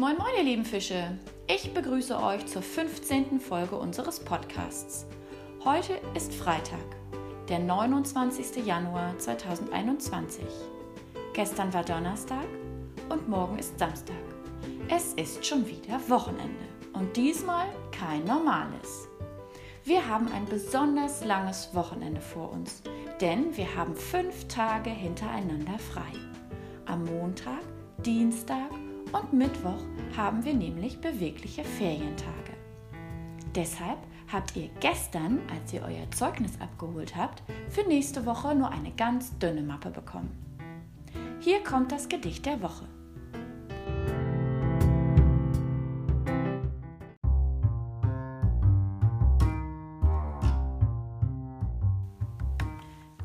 Moin moin ihr lieben Fische! Ich begrüße euch zur 15. Folge unseres Podcasts. Heute ist Freitag, der 29. Januar 2021. Gestern war Donnerstag und morgen ist Samstag. Es ist schon wieder Wochenende und diesmal kein normales. Wir haben ein besonders langes Wochenende vor uns, denn wir haben fünf Tage hintereinander frei. Am Montag, Dienstag und Mittwoch haben wir nämlich bewegliche Ferientage. Deshalb habt ihr gestern, als ihr euer Zeugnis abgeholt habt, für nächste Woche nur eine ganz dünne Mappe bekommen. Hier kommt das Gedicht der Woche.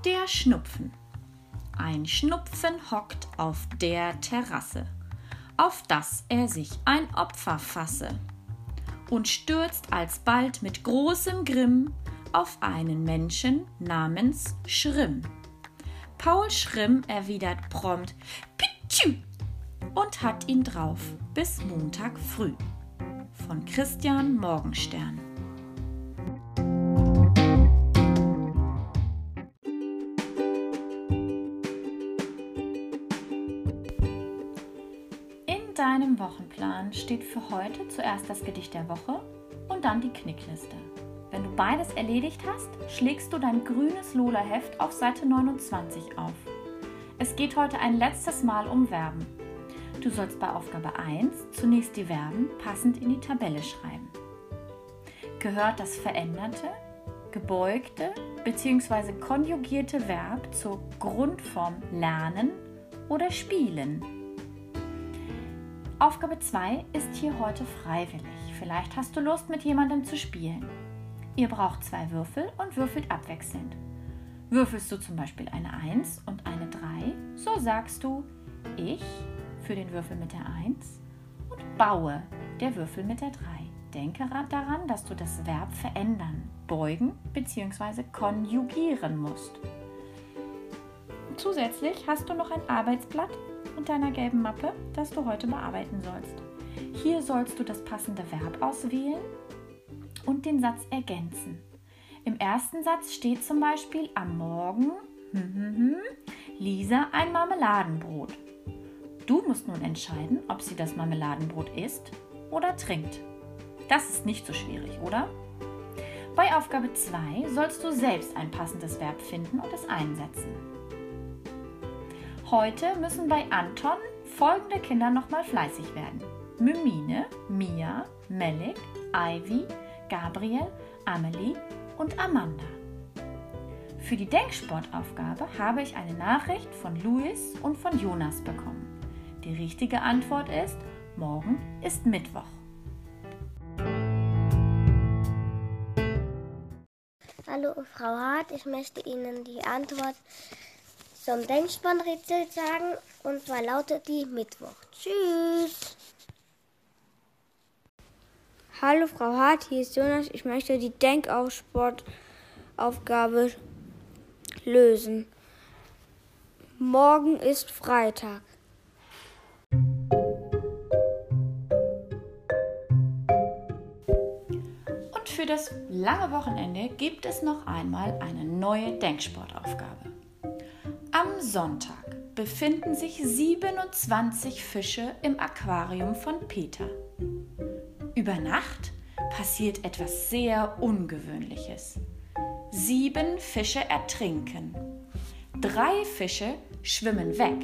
Der Schnupfen. Ein Schnupfen hockt auf der Terrasse auf dass er sich ein Opfer fasse und stürzt alsbald mit großem Grimm auf einen Menschen namens Schrimm. Paul Schrimm erwidert prompt Pitschü und hat ihn drauf bis Montag früh. Von Christian Morgenstern. Deinem Wochenplan steht für heute zuerst das Gedicht der Woche und dann die Knickliste. Wenn du beides erledigt hast, schlägst du dein grünes Lola-Heft auf Seite 29 auf. Es geht heute ein letztes Mal um Verben. Du sollst bei Aufgabe 1 zunächst die Verben passend in die Tabelle schreiben. Gehört das veränderte, gebeugte bzw. konjugierte Verb zur Grundform lernen oder spielen? Aufgabe 2 ist hier heute freiwillig. Vielleicht hast du Lust, mit jemandem zu spielen. Ihr braucht zwei Würfel und würfelt abwechselnd. Würfelst du zum Beispiel eine 1 und eine 3, so sagst du ich für den Würfel mit der 1 und baue der Würfel mit der 3. Denke daran, dass du das Verb verändern, beugen bzw. konjugieren musst. Zusätzlich hast du noch ein Arbeitsblatt mit deiner gelben Mappe, das du heute bearbeiten sollst. Hier sollst du das passende Verb auswählen und den Satz ergänzen. Im ersten Satz steht zum Beispiel am Morgen hm, hm, hm, Lisa ein Marmeladenbrot. Du musst nun entscheiden, ob sie das Marmeladenbrot isst oder trinkt. Das ist nicht so schwierig, oder? Bei Aufgabe 2 sollst du selbst ein passendes Verb finden und es einsetzen. Heute müssen bei Anton folgende Kinder nochmal fleißig werden. Mymine, Mia, Melik, Ivy, Gabriel, Amelie und Amanda. Für die Denksportaufgabe habe ich eine Nachricht von Luis und von Jonas bekommen. Die richtige Antwort ist, morgen ist Mittwoch. Hallo Frau Hart, ich möchte Ihnen die Antwort zum Denkspannrätsel sagen und zwar lautet die Mittwoch. Tschüss. Hallo Frau Hart, hier ist Jonas. Ich möchte die Denkaufsportaufgabe lösen. Morgen ist Freitag. Und für das lange Wochenende gibt es noch einmal eine neue Denksportaufgabe. Am Sonntag befinden sich 27 Fische im Aquarium von Peter. Über Nacht passiert etwas sehr Ungewöhnliches. Sieben Fische ertrinken, drei Fische schwimmen weg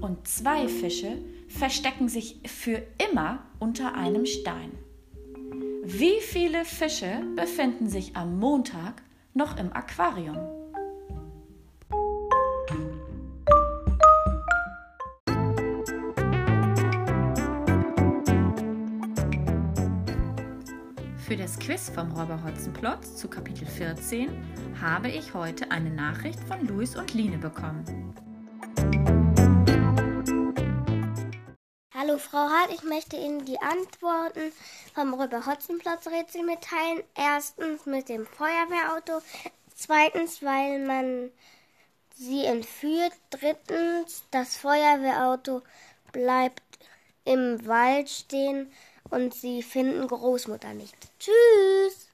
und zwei Fische verstecken sich für immer unter einem Stein. Wie viele Fische befinden sich am Montag noch im Aquarium? Das Quiz vom Räuber Hotzenplotz zu Kapitel 14 habe ich heute eine Nachricht von Luis und Line bekommen. Hallo Frau Hart, ich möchte Ihnen die Antworten vom Räuber Hotzenplotz Rätsel mitteilen. Erstens mit dem Feuerwehrauto, zweitens, weil man sie entführt, drittens, das Feuerwehrauto bleibt im Wald stehen und sie finden Großmutter nicht. Tschüss!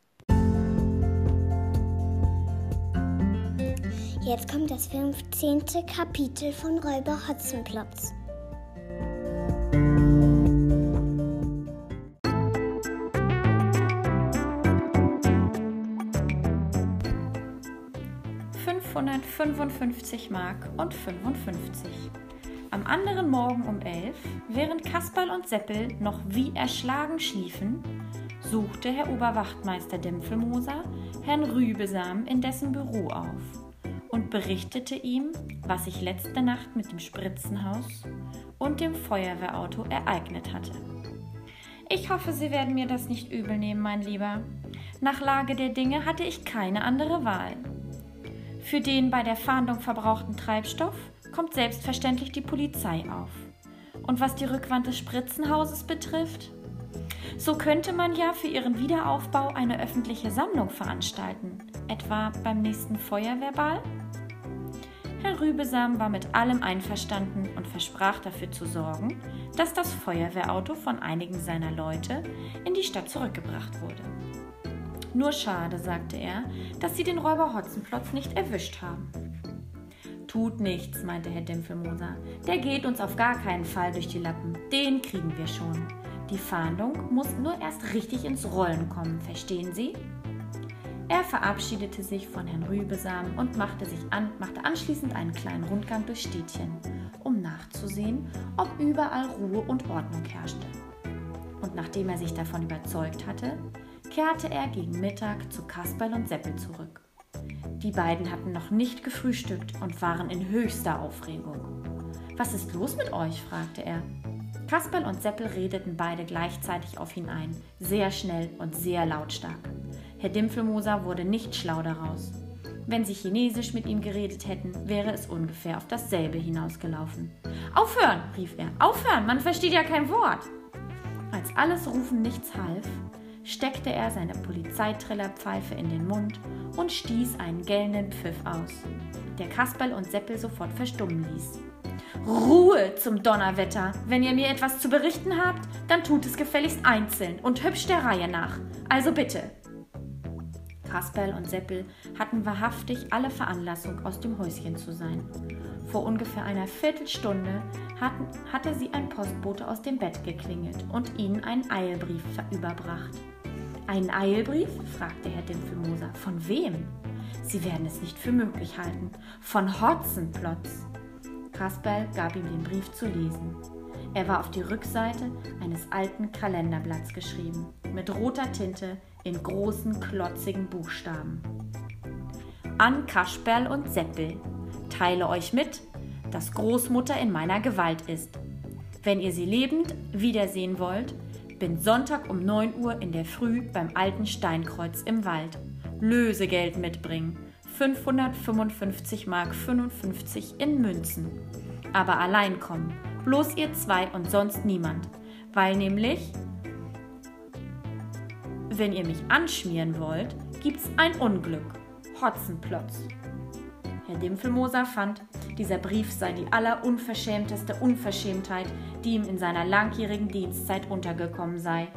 Jetzt kommt das 15. Kapitel von Räuber Hotzenplotz. ...555 Mark und 55. Am anderen Morgen um elf, während Kasperl und Seppel noch wie erschlagen schliefen, suchte Herr Oberwachtmeister Dimpfelmoser Herrn Rübesam in dessen Büro auf und berichtete ihm, was sich letzte Nacht mit dem Spritzenhaus und dem Feuerwehrauto ereignet hatte. Ich hoffe, Sie werden mir das nicht übel nehmen, mein Lieber. Nach Lage der Dinge hatte ich keine andere Wahl. Für den bei der Fahndung verbrauchten Treibstoff kommt selbstverständlich die Polizei auf. Und was die Rückwand des Spritzenhauses betrifft, so könnte man ja für ihren Wiederaufbau eine öffentliche Sammlung veranstalten, etwa beim nächsten Feuerwehrball. Herr Rübesam war mit allem einverstanden und versprach dafür zu sorgen, dass das Feuerwehrauto von einigen seiner Leute in die Stadt zurückgebracht wurde. Nur schade, sagte er, dass sie den Räuber Hotzenplotz nicht erwischt haben. Tut nichts, meinte Herr Dimpfelmoser. Der geht uns auf gar keinen Fall durch die Lappen. Den kriegen wir schon. Die Fahndung muss nur erst richtig ins Rollen kommen, verstehen Sie? Er verabschiedete sich von Herrn Rübesam und machte, sich an, machte anschließend einen kleinen Rundgang durch Städtchen, um nachzusehen, ob überall Ruhe und Ordnung herrschte. Und nachdem er sich davon überzeugt hatte, kehrte er gegen Mittag zu Kasperl und Seppel zurück. Die beiden hatten noch nicht gefrühstückt und waren in höchster Aufregung. Was ist los mit euch? fragte er. Kasperl und Seppel redeten beide gleichzeitig auf ihn ein, sehr schnell und sehr lautstark. Herr Dimpfelmoser wurde nicht schlau daraus. Wenn sie Chinesisch mit ihm geredet hätten, wäre es ungefähr auf dasselbe hinausgelaufen. Aufhören, rief er. Aufhören, man versteht ja kein Wort. Als alles Rufen nichts half, steckte er seine Polizeitrillerpfeife in den Mund und stieß einen gellenden Pfiff aus, der Kasperl und Seppel sofort verstummen ließ. Ruhe zum Donnerwetter! Wenn ihr mir etwas zu berichten habt, dann tut es gefälligst einzeln und hübsch der Reihe nach. Also bitte! Kasperl und Seppel hatten wahrhaftig alle Veranlassung, aus dem Häuschen zu sein. Vor ungefähr einer Viertelstunde hatten, hatte sie ein Postbote aus dem Bett geklingelt und ihnen einen Eilbrief überbracht. Einen Eilbrief? fragte Herr Dimpfelmoser. Von wem? Sie werden es nicht für möglich halten. Von Hotzenplotz. Kasperl gab ihm den Brief zu lesen. Er war auf die Rückseite eines alten Kalenderblatts geschrieben, mit roter Tinte in großen, klotzigen Buchstaben. An Kasperl und Seppel. Teile euch mit, dass Großmutter in meiner Gewalt ist. Wenn ihr sie lebend wiedersehen wollt, bin Sonntag um 9 Uhr in der Früh beim alten Steinkreuz im Wald. Lösegeld mitbringen. 555 Mark 55 in Münzen. Aber allein kommen. Bloß ihr zwei und sonst niemand. Weil nämlich, wenn ihr mich anschmieren wollt, gibt's ein Unglück. Hotzenplotz. Herr Dimpfelmoser fand, dieser Brief sei die allerunverschämteste Unverschämtheit, die ihm in seiner langjährigen Dienstzeit untergekommen sei.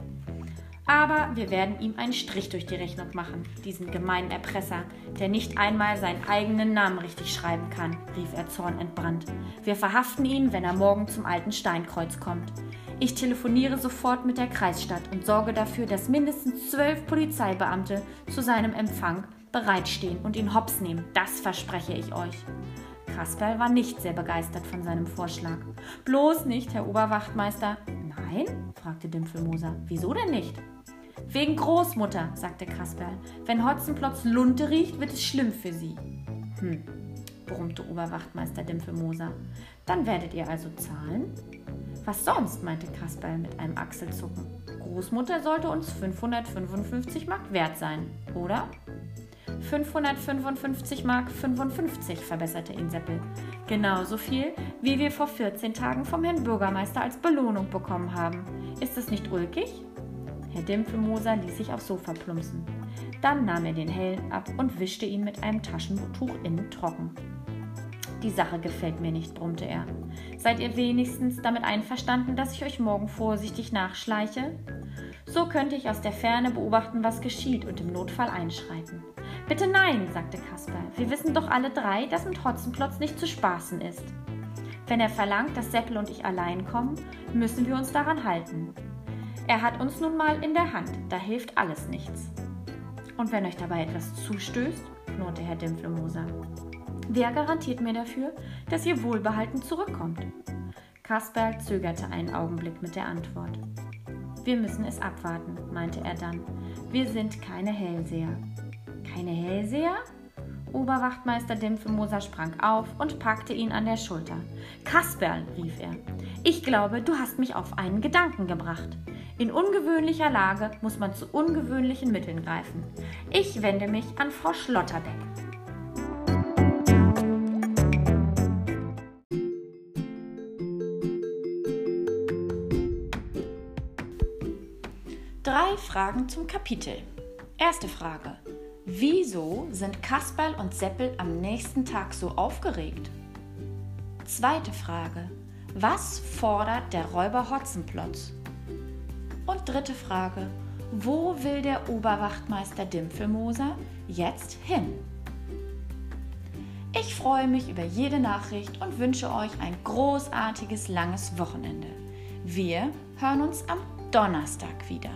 Aber wir werden ihm einen Strich durch die Rechnung machen, diesen gemeinen Erpresser, der nicht einmal seinen eigenen Namen richtig schreiben kann, rief er zornentbrannt. Wir verhaften ihn, wenn er morgen zum alten Steinkreuz kommt. Ich telefoniere sofort mit der Kreisstadt und sorge dafür, dass mindestens zwölf Polizeibeamte zu seinem Empfang bereitstehen und ihn hops nehmen. Das verspreche ich euch. Kasperl war nicht sehr begeistert von seinem Vorschlag. Bloß nicht, Herr Oberwachtmeister. Nein? fragte Dimpfelmoser. Wieso denn nicht? Wegen Großmutter, sagte Kasperl. Wenn Hotzenplotz Lunte riecht, wird es schlimm für sie. Hm, brummte Oberwachtmeister Dimpfelmoser. Dann werdet ihr also zahlen? Was sonst, meinte Kasperl mit einem Achselzucken. Großmutter sollte uns 555 Mark wert sein, oder? 555 Mark 55, verbesserte ihn Seppel. Genauso viel, wie wir vor 14 Tagen vom Herrn Bürgermeister als Belohnung bekommen haben. Ist es nicht ulkig? Herr Dimpfelmoser ließ sich aufs Sofa plumpsen. Dann nahm er den Helm ab und wischte ihn mit einem Taschentuch innen trocken. die Sache gefällt mir nicht, brummte er. Seid ihr wenigstens damit einverstanden, dass ich euch morgen vorsichtig nachschleiche? So könnte ich aus der Ferne beobachten, was geschieht und im Notfall einschreiten. Bitte nein, sagte Kasper. Wir wissen doch alle drei, dass mit Hotzenplotz nicht zu spaßen ist. Wenn er verlangt, dass Seppel und ich allein kommen, müssen wir uns daran halten. Er hat uns nun mal in der Hand, da hilft alles nichts. Und wenn euch dabei etwas zustößt, knurrte Herr Dimpflemoser. Wer garantiert mir dafür, dass ihr wohlbehalten zurückkommt? Kasperl zögerte einen Augenblick mit der Antwort. Wir müssen es abwarten, meinte er dann. Wir sind keine Hellseher. Keine Hellseher? Oberwachtmeister Dimpfemoser sprang auf und packte ihn an der Schulter. Kasperl, rief er, ich glaube, du hast mich auf einen Gedanken gebracht. In ungewöhnlicher Lage muss man zu ungewöhnlichen Mitteln greifen. Ich wende mich an Frau Schlotterbeck. Drei Fragen zum Kapitel. Erste Frage. Wieso sind Kasperl und Seppel am nächsten Tag so aufgeregt? Zweite Frage. Was fordert der Räuber Hotzenplotz? Und dritte Frage. Wo will der Oberwachtmeister Dimpfelmoser jetzt hin? Ich freue mich über jede Nachricht und wünsche euch ein großartiges langes Wochenende. Wir hören uns am Donnerstag wieder.